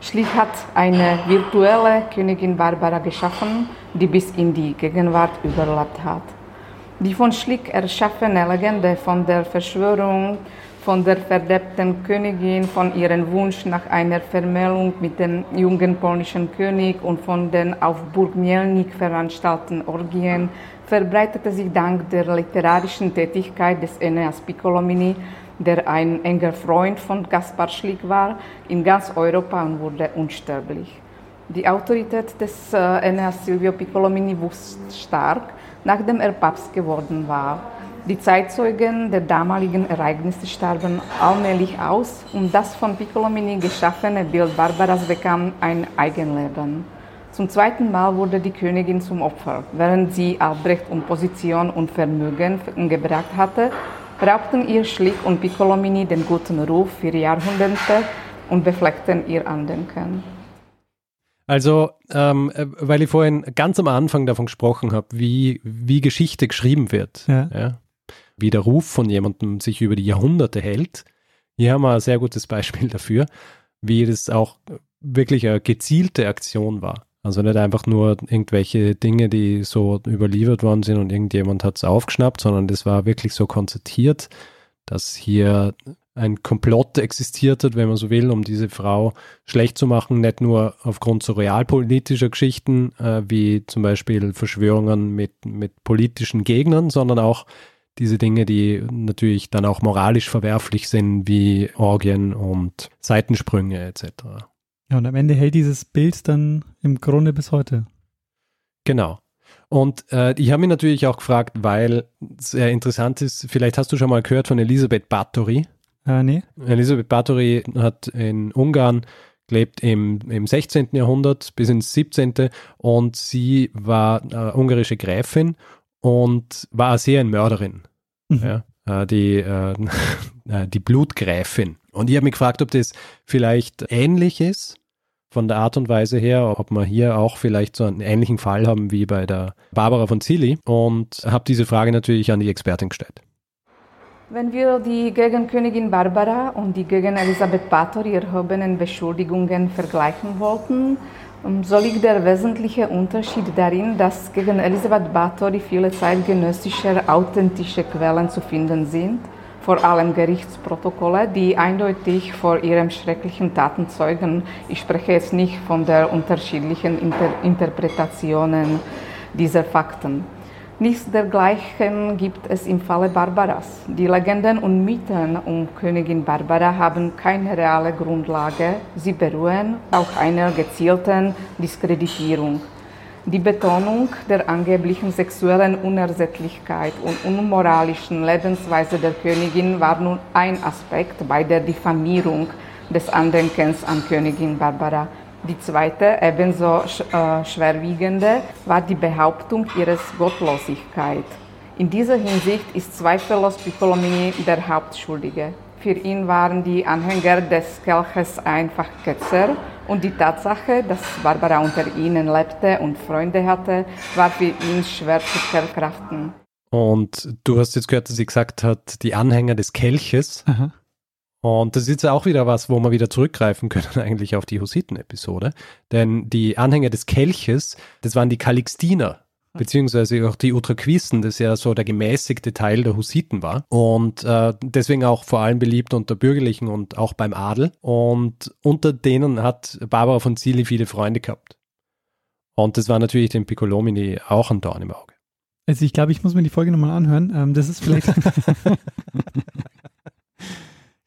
Schlick hat eine virtuelle Königin Barbara geschaffen, die bis in die Gegenwart überlebt hat. Die von Schlick erschaffene Legende von der Verschwörung, von der verderbten Königin, von ihrem Wunsch nach einer Vermählung mit dem jungen polnischen König und von den auf Burg Mielnik veranstalteten Orgien verbreitete sich dank der literarischen Tätigkeit des Eneas Piccolomini, der ein enger Freund von Gaspar Schlick war, in ganz Europa und wurde unsterblich. Die Autorität des äh, Eneas Silvio Piccolomini wuchs stark nachdem er Papst geworden war. Die Zeitzeugen der damaligen Ereignisse starben allmählich aus und das von Piccolomini geschaffene Bild Barbaras bekam ein Eigenleben. Zum zweiten Mal wurde die Königin zum Opfer. Während sie Albrecht um Position und Vermögen gebracht hatte, raubten ihr Schlick und Piccolomini den guten Ruf für Jahrhunderte und befleckten ihr Andenken. Also, ähm, äh, weil ich vorhin ganz am Anfang davon gesprochen habe, wie, wie Geschichte geschrieben wird, ja. ja. wie der Ruf von jemandem sich über die Jahrhunderte hält. Hier haben wir ein sehr gutes Beispiel dafür, wie das auch wirklich eine gezielte Aktion war. Also nicht einfach nur irgendwelche Dinge, die so überliefert worden sind und irgendjemand hat es aufgeschnappt, sondern das war wirklich so konzertiert, dass hier ein Komplott existiert hat, wenn man so will, um diese Frau schlecht zu machen, nicht nur aufgrund so realpolitischer Geschichten, äh, wie zum Beispiel Verschwörungen mit, mit politischen Gegnern, sondern auch diese Dinge, die natürlich dann auch moralisch verwerflich sind, wie Orgien und Seitensprünge etc. Ja, und am Ende hält dieses Bild dann im Grunde bis heute. Genau. Und äh, ich habe mich natürlich auch gefragt, weil es sehr interessant ist, vielleicht hast du schon mal gehört von Elisabeth Bathory. Äh, nee. Elisabeth Bathory hat in Ungarn gelebt im, im 16. Jahrhundert bis ins 17. und sie war äh, ungarische Gräfin und war sehr eine Mörderin. Mhm. Ja, äh, die, äh, äh, die Blutgräfin. Und ich habe mich gefragt, ob das vielleicht ähnlich ist von der Art und Weise her, ob wir hier auch vielleicht so einen ähnlichen Fall haben wie bei der Barbara von Zilli und habe diese Frage natürlich an die Expertin gestellt. Wenn wir die gegen Königin Barbara und die gegen Elisabeth Bathory erhobenen Beschuldigungen vergleichen wollten, ähm, so liegt der wesentliche Unterschied darin, dass gegen Elisabeth Bathory viele zeitgenössische authentische Quellen zu finden sind, vor allem Gerichtsprotokolle, die eindeutig vor ihren schrecklichen Taten zeugen. Ich spreche jetzt nicht von der unterschiedlichen Inter Interpretationen dieser Fakten. Nichts dergleichen gibt es im Falle Barbaras. Die Legenden und Mythen um Königin Barbara haben keine reale Grundlage. Sie beruhen auf einer gezielten Diskreditierung. Die Betonung der angeblichen sexuellen Unersättlichkeit und unmoralischen Lebensweise der Königin war nun ein Aspekt bei der Diffamierung des Andenkens an Königin Barbara. Die zweite, ebenso äh, schwerwiegende, war die Behauptung ihrer Gottlosigkeit. In dieser Hinsicht ist zweifellos Piccolomini der Hauptschuldige. Für ihn waren die Anhänger des Kelches einfach Ketzer und die Tatsache, dass Barbara unter ihnen lebte und Freunde hatte, war für ihn schwer zu verkraften. Und du hast jetzt gehört, dass sie gesagt hat, die Anhänger des Kelches. Aha. Und das ist jetzt auch wieder was, wo wir wieder zurückgreifen können eigentlich auf die Hussiten-Episode. Denn die Anhänger des Kelches, das waren die Calixtiner beziehungsweise auch die Utraquisten, das ja so der gemäßigte Teil der Hussiten war und äh, deswegen auch vor allem beliebt unter Bürgerlichen und auch beim Adel. Und unter denen hat Barbara von Zili viele Freunde gehabt. Und das war natürlich dem Piccolomini auch ein Dorn im Auge. Also ich glaube, ich muss mir die Folge nochmal anhören. Ähm, das ist vielleicht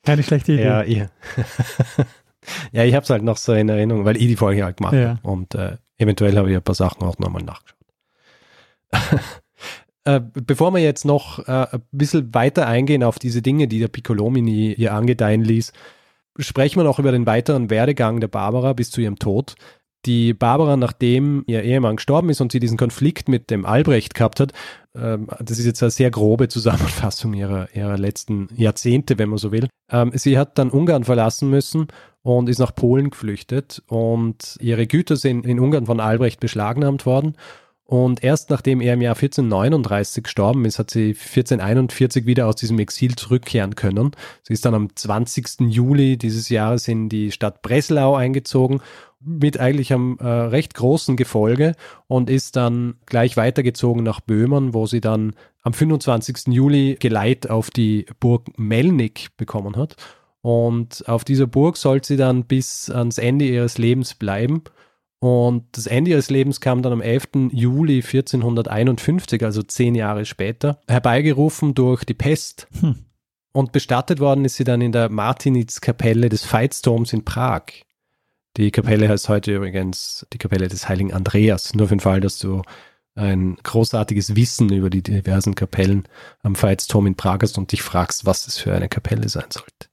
keine schlechte Idee. Ja, ich, ja, ich habe es halt noch so in Erinnerung, weil ich die Folge halt gemacht ja. habe. Und äh, eventuell habe ich ein paar Sachen auch nochmal nachgeschaut. Äh, bevor wir jetzt noch äh, ein bisschen weiter eingehen auf diese Dinge, die der Piccolomini ihr angedeihen ließ, sprechen wir noch über den weiteren Werdegang der Barbara bis zu ihrem Tod. Die Barbara, nachdem ihr Ehemann gestorben ist und sie diesen Konflikt mit dem Albrecht gehabt hat, ähm, das ist jetzt eine sehr grobe Zusammenfassung ihrer, ihrer letzten Jahrzehnte, wenn man so will. Ähm, sie hat dann Ungarn verlassen müssen und ist nach Polen geflüchtet und ihre Güter sind in Ungarn von Albrecht beschlagnahmt worden und erst nachdem er im Jahr 1439 gestorben ist, hat sie 1441 wieder aus diesem Exil zurückkehren können. Sie ist dann am 20. Juli dieses Jahres in die Stadt Breslau eingezogen mit eigentlich einem äh, recht großen Gefolge und ist dann gleich weitergezogen nach Böhmen, wo sie dann am 25. Juli Geleit auf die Burg Melnik bekommen hat. Und auf dieser Burg soll sie dann bis ans Ende ihres Lebens bleiben. Und das Ende ihres Lebens kam dann am 11. Juli 1451, also zehn Jahre später, herbeigerufen durch die Pest. Hm. Und bestattet worden ist sie dann in der Martinitz-Kapelle des Veitsturms in Prag. Die Kapelle heißt heute übrigens die Kapelle des heiligen Andreas, nur für den Fall, dass du ein großartiges Wissen über die diversen Kapellen am Veitsturm in Prag hast und dich fragst, was es für eine Kapelle sein sollte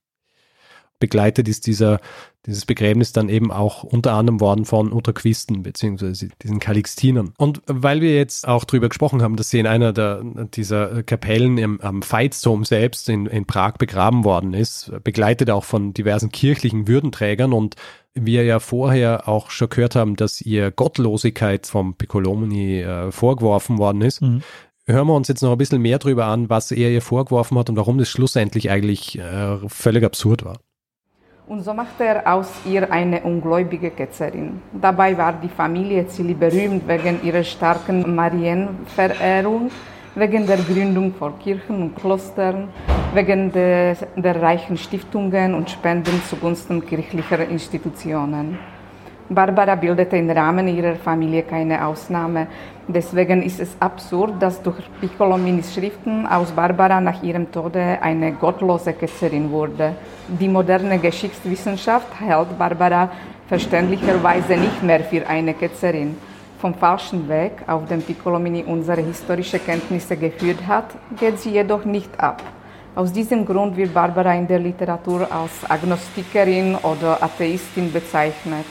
begleitet ist dieser, dieses Begräbnis dann eben auch unter anderem worden von Utraquisten beziehungsweise diesen Calixtinern. Und weil wir jetzt auch drüber gesprochen haben, dass sie in einer der, dieser Kapellen im, am Veitsdom selbst in, in Prag begraben worden ist, begleitet auch von diversen kirchlichen Würdenträgern und wir ja vorher auch schon gehört haben, dass ihr Gottlosigkeit vom Piccolomini äh, vorgeworfen worden ist. Mhm hören wir uns jetzt noch ein bisschen mehr drüber an, was er ihr vorgeworfen hat und warum das schlussendlich eigentlich äh, völlig absurd war. Und so machte er aus ihr eine ungläubige Ketzerin. Dabei war die Familie Zilli berühmt wegen ihrer starken Marienverehrung, wegen der Gründung von Kirchen und Klostern, wegen der, der reichen Stiftungen und Spenden zugunsten kirchlicher Institutionen. Barbara bildete im Rahmen ihrer Familie keine Ausnahme. Deswegen ist es absurd, dass durch Piccolominis Schriften aus Barbara nach ihrem Tode eine gottlose Ketzerin wurde. Die moderne Geschichtswissenschaft hält Barbara verständlicherweise nicht mehr für eine Ketzerin. Vom falschen Weg, auf dem Piccolomini unsere historische Kenntnisse geführt hat, geht sie jedoch nicht ab. Aus diesem Grund wird Barbara in der Literatur als Agnostikerin oder Atheistin bezeichnet.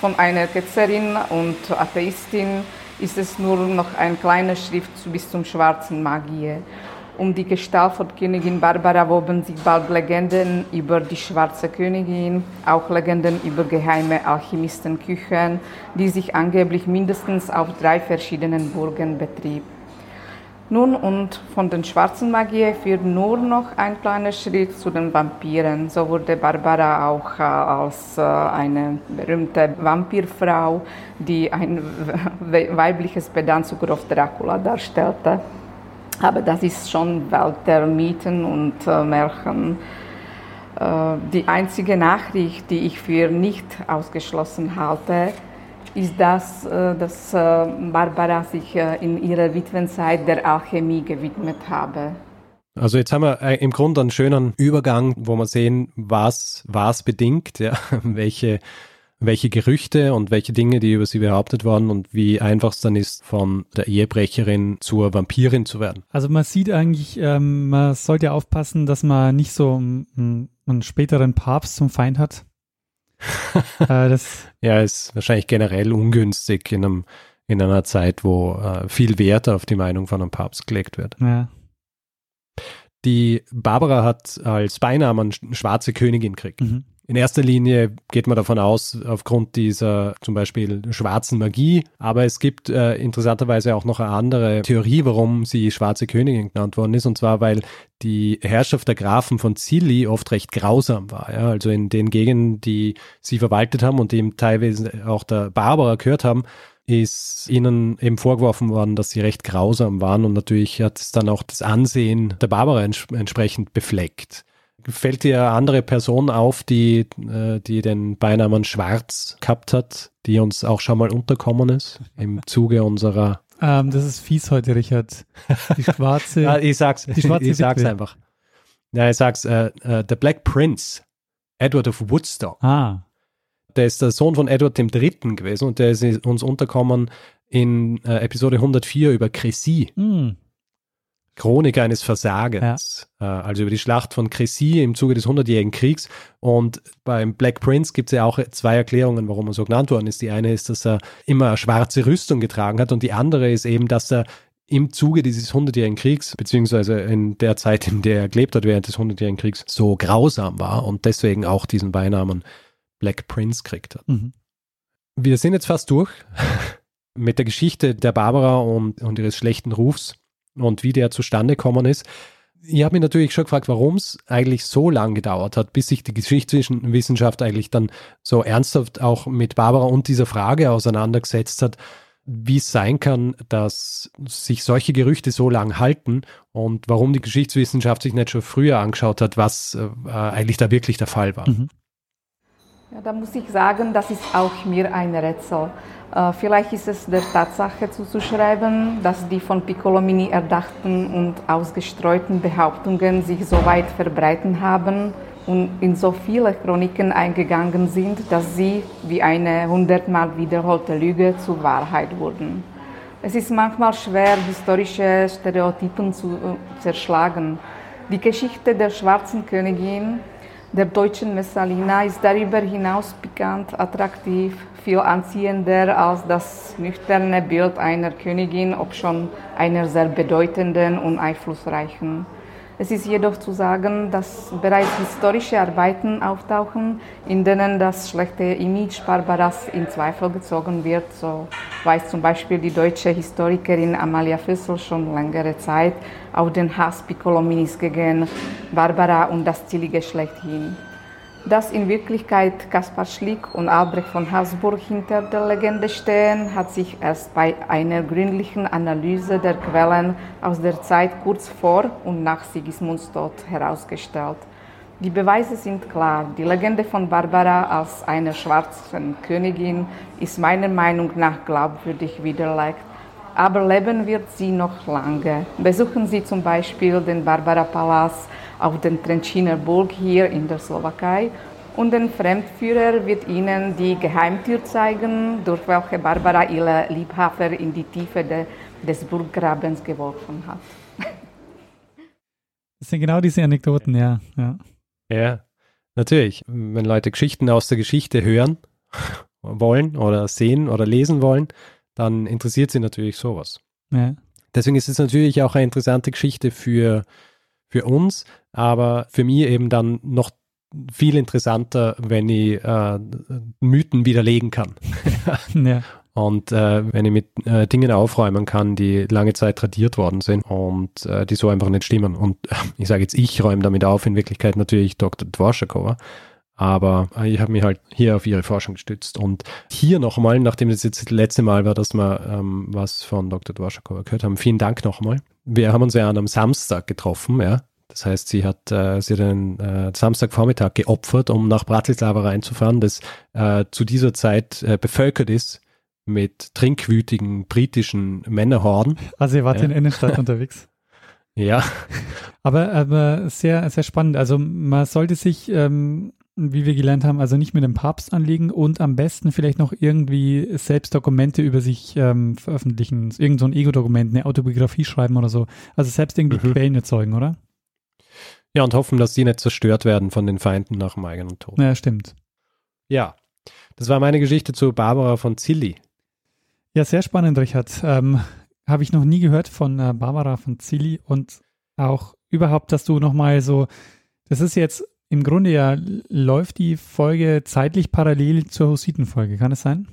Von einer Ketzerin und Atheistin ist es nur noch ein kleiner Schrift bis zum schwarzen Magie. Um die Gestalt von Königin Barbara woben sich bald Legenden über die schwarze Königin, auch Legenden über geheime Alchemistenküchen, die sich angeblich mindestens auf drei verschiedenen Burgen betrieb. Nun und von den schwarzen Magie führt nur noch ein kleiner Schritt zu den Vampiren. So wurde Barbara auch äh, als äh, eine berühmte Vampirfrau, die ein weibliches Pendant zu Graf Dracula darstellte. Aber das ist schon Welt der Mythen und äh, Märchen. Die einzige Nachricht, die ich für nicht ausgeschlossen halte, ist das, äh, dass äh, Barbara sich in ihrer Witwenzeit der Alchemie gewidmet habe. Also jetzt haben wir im Grunde einen schönen Übergang, wo wir sehen, was was bedingt, ja, welche welche Gerüchte und welche Dinge, die über sie behauptet wurden und wie einfach es dann ist, von der Ehebrecherin zur Vampirin zu werden. Also man sieht eigentlich, ähm, man sollte aufpassen, dass man nicht so einen, einen späteren Papst zum Feind hat. äh, ja, ist wahrscheinlich generell ungünstig in, einem, in einer Zeit, wo äh, viel Wert auf die Meinung von einem Papst gelegt wird. Ja. Die Barbara hat als Beinamen Schwarze Königin gekriegt. Mhm. In erster Linie geht man davon aus, aufgrund dieser zum Beispiel schwarzen Magie. Aber es gibt äh, interessanterweise auch noch eine andere Theorie, warum sie Schwarze Königin genannt worden ist. Und zwar, weil die Herrschaft der Grafen von Zilli oft recht grausam war. Ja? Also in den Gegenden, die sie verwaltet haben und dem teilweise auch der Barbara gehört haben, ist ihnen eben vorgeworfen worden, dass sie recht grausam waren und natürlich hat es dann auch das Ansehen der Barbara ents entsprechend befleckt. Fällt dir eine andere Person auf, die, äh, die den Beinamen Schwarz gehabt hat, die uns auch schon mal unterkommen ist im Zuge unserer. Ähm, das ist fies heute, Richard. Die schwarze. ja, ich sag's, die schwarze ich sag's einfach. Ja, ich sag's, äh, äh, The Black Prince, Edward of Woodstock. Ah. Der ist der Sohn von Edward III. gewesen und der ist uns unterkommen in äh, Episode 104 über Crécy. Mm. Chronik eines Versagens, ja. Äh, also über die Schlacht von Crécy im Zuge des Hundertjährigen Kriegs. Und beim Black Prince gibt es ja auch zwei Erklärungen, warum er so genannt worden ist. Die eine ist, dass er immer eine schwarze Rüstung getragen hat und die andere ist eben, dass er im Zuge dieses Hundertjährigen Kriegs, beziehungsweise in der Zeit, in der er gelebt hat während des Hundertjährigen Kriegs, so grausam war und deswegen auch diesen Beinamen Black Prince kriegt hat. Mhm. Wir sind jetzt fast durch mit der Geschichte der Barbara und, und ihres schlechten Rufs und wie der zustande gekommen ist. Ich habe mich natürlich schon gefragt, warum es eigentlich so lange gedauert hat, bis sich die Geschichtswissenschaft eigentlich dann so ernsthaft auch mit Barbara und dieser Frage auseinandergesetzt hat, wie es sein kann, dass sich solche Gerüchte so lang halten und warum die Geschichtswissenschaft sich nicht schon früher angeschaut hat, was äh, eigentlich da wirklich der Fall war. Mhm. Ja, da muss ich sagen, das ist auch mir ein Rätsel. Äh, vielleicht ist es der Tatsache zuzuschreiben, dass die von Piccolomini erdachten und ausgestreuten Behauptungen sich so weit verbreiten haben und in so viele Chroniken eingegangen sind, dass sie wie eine hundertmal wiederholte Lüge zur Wahrheit wurden. Es ist manchmal schwer, historische Stereotypen zu äh, zerschlagen. Die Geschichte der schwarzen Königin der deutschen Messalina ist darüber hinaus pikant, attraktiv, viel anziehender als das nüchterne Bild einer Königin, obschon einer sehr bedeutenden und einflussreichen. Es ist jedoch zu sagen, dass bereits historische Arbeiten auftauchen, in denen das schlechte Image Barbaras in Zweifel gezogen wird. So weist zum Beispiel die deutsche Historikerin Amalia Füssel schon längere Zeit auf den Hass Piccolominis gegen Barbara und das Zilli-Geschlecht hin. Dass in Wirklichkeit Kaspar Schlick und Albrecht von Habsburg hinter der Legende stehen, hat sich erst bei einer gründlichen Analyse der Quellen aus der Zeit kurz vor und nach Sigismunds Tod herausgestellt. Die Beweise sind klar. Die Legende von Barbara als einer schwarzen Königin ist meiner Meinung nach glaubwürdig widerlegt. Aber leben wird sie noch lange. Besuchen Sie zum Beispiel den Barbara-Palast auf den Trenčiner Burg hier in der Slowakei. Und der Fremdführer wird Ihnen die Geheimtür zeigen, durch welche Barbara ihre Liebhaber in die Tiefe de, des Burggrabens geworfen hat. Das sind genau diese Anekdoten, ja. Ja, ja natürlich. Wenn Leute Geschichten aus der Geschichte hören wollen oder sehen oder lesen wollen, dann interessiert sie natürlich sowas. Ja. Deswegen ist es natürlich auch eine interessante Geschichte für, für uns, aber für mich eben dann noch viel interessanter, wenn ich äh, Mythen widerlegen kann. ja. Und äh, wenn ich mit äh, Dingen aufräumen kann, die lange Zeit tradiert worden sind und äh, die so einfach nicht stimmen. Und äh, ich sage jetzt, ich räume damit auf, in Wirklichkeit natürlich Dr. Dvorakova. Aber ich habe mich halt hier auf ihre Forschung gestützt. Und hier nochmal, nachdem das jetzt das letzte Mal war, dass wir ähm, was von Dr. Dworschakova gehört haben, vielen Dank nochmal. Wir haben uns ja an einem Samstag getroffen, ja. Das heißt, sie hat, äh, sie hat einen äh, Samstagvormittag geopfert, um nach Bratislava reinzufahren, das äh, zu dieser Zeit äh, bevölkert ist mit trinkwütigen britischen Männerhorden. Also ihr wart ja. in der Innenstadt unterwegs. Ja. Aber, aber sehr, sehr spannend. Also man sollte sich ähm, wie wir gelernt haben, also nicht mit dem Papst anlegen und am besten vielleicht noch irgendwie selbst Dokumente über sich ähm, veröffentlichen. Irgend so ein Ego-Dokument, eine Autobiografie schreiben oder so. Also selbst irgendwie mhm. Quellen erzeugen, oder? Ja, und hoffen, dass die nicht zerstört werden von den Feinden nach dem eigenen Tod. Ja, stimmt. Ja, das war meine Geschichte zu Barbara von Zilli. Ja, sehr spannend, Richard. Ähm, Habe ich noch nie gehört von äh, Barbara von Zilli und auch überhaupt, dass du nochmal so, das ist jetzt im Grunde ja läuft die Folge zeitlich parallel zur Hussiten-Folge, kann es sein?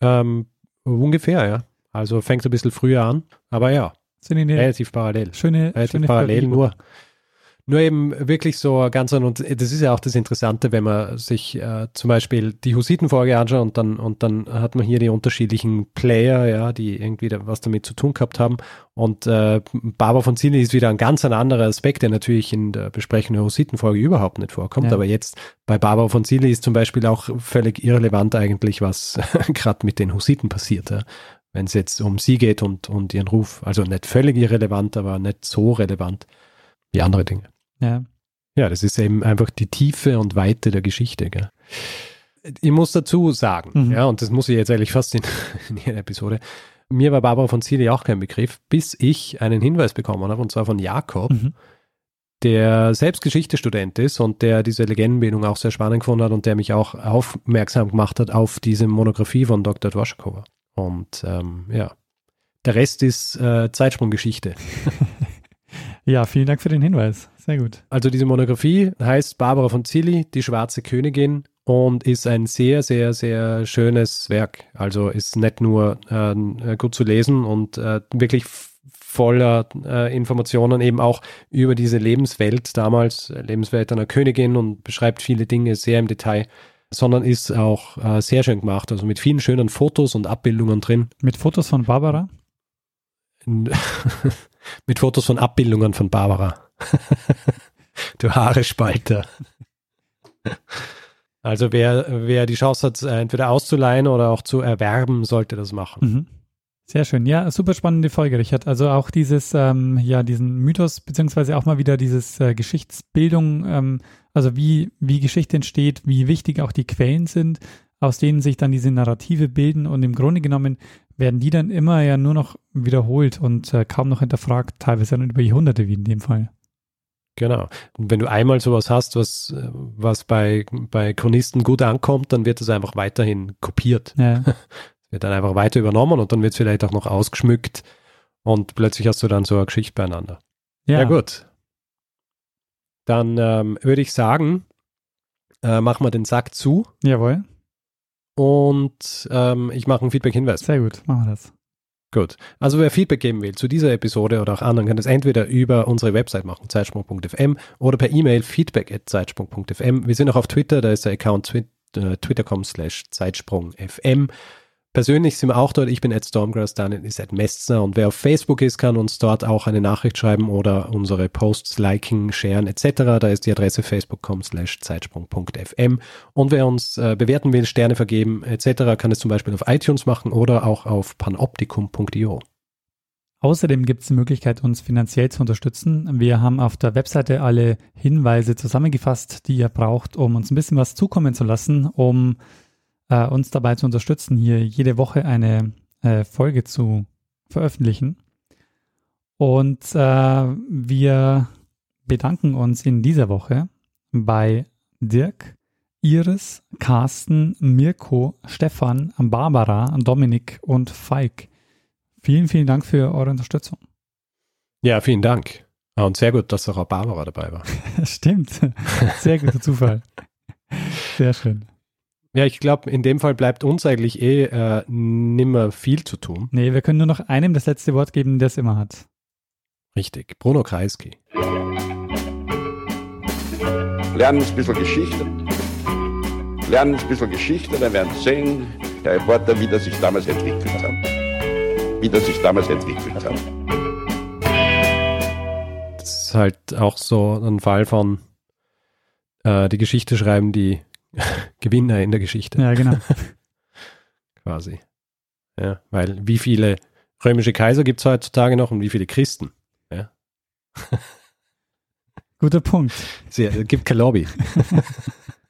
Ähm, ungefähr, ja. Also fängt ein bisschen früher an, aber ja. Sind relativ parallel. Schöne, relativ schöne parallel, nur nur eben wirklich so ganz, und das ist ja auch das Interessante, wenn man sich äh, zum Beispiel die Hussiten-Folge anschaut und dann, und dann hat man hier die unterschiedlichen Player, ja, die irgendwie da, was damit zu tun gehabt haben. Und äh, Barbara von Zini ist wieder ein ganz ein anderer Aspekt, der natürlich in der Besprechung der Hussiten-Folge überhaupt nicht vorkommt. Ja. Aber jetzt bei Barbara von Zini ist zum Beispiel auch völlig irrelevant eigentlich, was gerade mit den Hussiten passiert. Ja wenn es jetzt um sie geht und, und ihren Ruf. Also nicht völlig irrelevant, aber nicht so relevant wie andere Dinge. Ja. Ja, das ist eben einfach die Tiefe und Weite der Geschichte. Gell? Ich muss dazu sagen, mhm. ja, und das muss ich jetzt eigentlich fast in, in jeder Episode, mir war Barbara von Zili auch kein Begriff, bis ich einen Hinweis bekommen habe, und zwar von Jakob, mhm. der selbst Geschichtestudent ist und der diese Legendenbildung auch sehr spannend gefunden hat und der mich auch aufmerksam gemacht hat auf diese Monographie von Dr. Dwaschkova. Und ähm, ja, der Rest ist äh, Zeitsprunggeschichte. ja, vielen Dank für den Hinweis. Sehr gut. Also diese Monographie heißt Barbara von Zilli, die schwarze Königin und ist ein sehr, sehr, sehr schönes Werk. Also ist nicht nur äh, gut zu lesen und äh, wirklich voller äh, Informationen eben auch über diese Lebenswelt damals, Lebenswelt einer Königin und beschreibt viele Dinge sehr im Detail, sondern ist auch äh, sehr schön gemacht, also mit vielen schönen Fotos und Abbildungen drin. Mit Fotos von Barbara? mit Fotos von Abbildungen von Barbara. du Haarespalter. Also wer, wer die Chance hat, entweder auszuleihen oder auch zu erwerben, sollte das machen. Mhm. Sehr schön. Ja, super spannende Folge, Richard. Also auch dieses, ähm, ja, diesen Mythos, beziehungsweise auch mal wieder dieses äh, Geschichtsbildung, ähm, also wie, wie Geschichte entsteht, wie wichtig auch die Quellen sind, aus denen sich dann diese Narrative bilden und im Grunde genommen werden die dann immer ja nur noch wiederholt und äh, kaum noch hinterfragt, teilweise dann über Jahrhunderte wie in dem Fall. Genau. Und wenn du einmal sowas hast, was, was bei, bei Chronisten gut ankommt, dann wird es einfach weiterhin kopiert. Ja. wird dann einfach weiter übernommen und dann wird es vielleicht auch noch ausgeschmückt und plötzlich hast du dann so eine Geschichte beieinander. Ja, ja gut. Dann ähm, würde ich sagen, äh, machen wir den Sack zu. Jawohl. Und ähm, ich mache einen Feedback-Hinweis. Sehr gut, machen wir das. Gut. Also wer Feedback geben will zu dieser Episode oder auch anderen, kann das entweder über unsere Website machen, zeitsprung.fm oder per E-Mail feedback.zeitsprung.fm. Wir sind auch auf Twitter, da ist der Account äh, twitter.com slash zeitsprungfm. Persönlich sind wir auch dort. Ich bin at Stormgrass, Daniel ist at Messner und wer auf Facebook ist, kann uns dort auch eine Nachricht schreiben oder unsere Posts liken, sharen etc. Da ist die Adresse facebook.com slash zeitsprung.fm und wer uns äh, bewerten will, Sterne vergeben etc. kann es zum Beispiel auf iTunes machen oder auch auf panoptikum.io. Außerdem gibt es die Möglichkeit, uns finanziell zu unterstützen. Wir haben auf der Webseite alle Hinweise zusammengefasst, die ihr braucht, um uns ein bisschen was zukommen zu lassen, um äh, uns dabei zu unterstützen, hier jede Woche eine äh, Folge zu veröffentlichen. Und äh, wir bedanken uns in dieser Woche bei Dirk, Iris, Carsten, Mirko, Stefan, Barbara, Dominik und Falk. Vielen, vielen Dank für eure Unterstützung. Ja, vielen Dank. Und sehr gut, dass auch Barbara dabei war. Stimmt. Sehr guter Zufall. Sehr schön. Ja, ich glaube, in dem Fall bleibt uns eigentlich eh äh, nimmer viel zu tun. Nee, wir können nur noch einem das letzte Wort geben, der es immer hat. Richtig, Bruno Kreisky. lernen ein bisschen Geschichte. Lernen ein bisschen Geschichte, dann werden Sie sehen, der Reporter, wie das sich damals entwickelt hat. Wie das sich damals entwickelt hat. Das ist halt auch so ein Fall von äh, die Geschichte schreiben die Gewinner in der Geschichte. Ja, genau. Quasi. Ja, weil wie viele römische Kaiser gibt es heutzutage noch und wie viele Christen? Ja. Guter Punkt. Es gibt kein Lobby.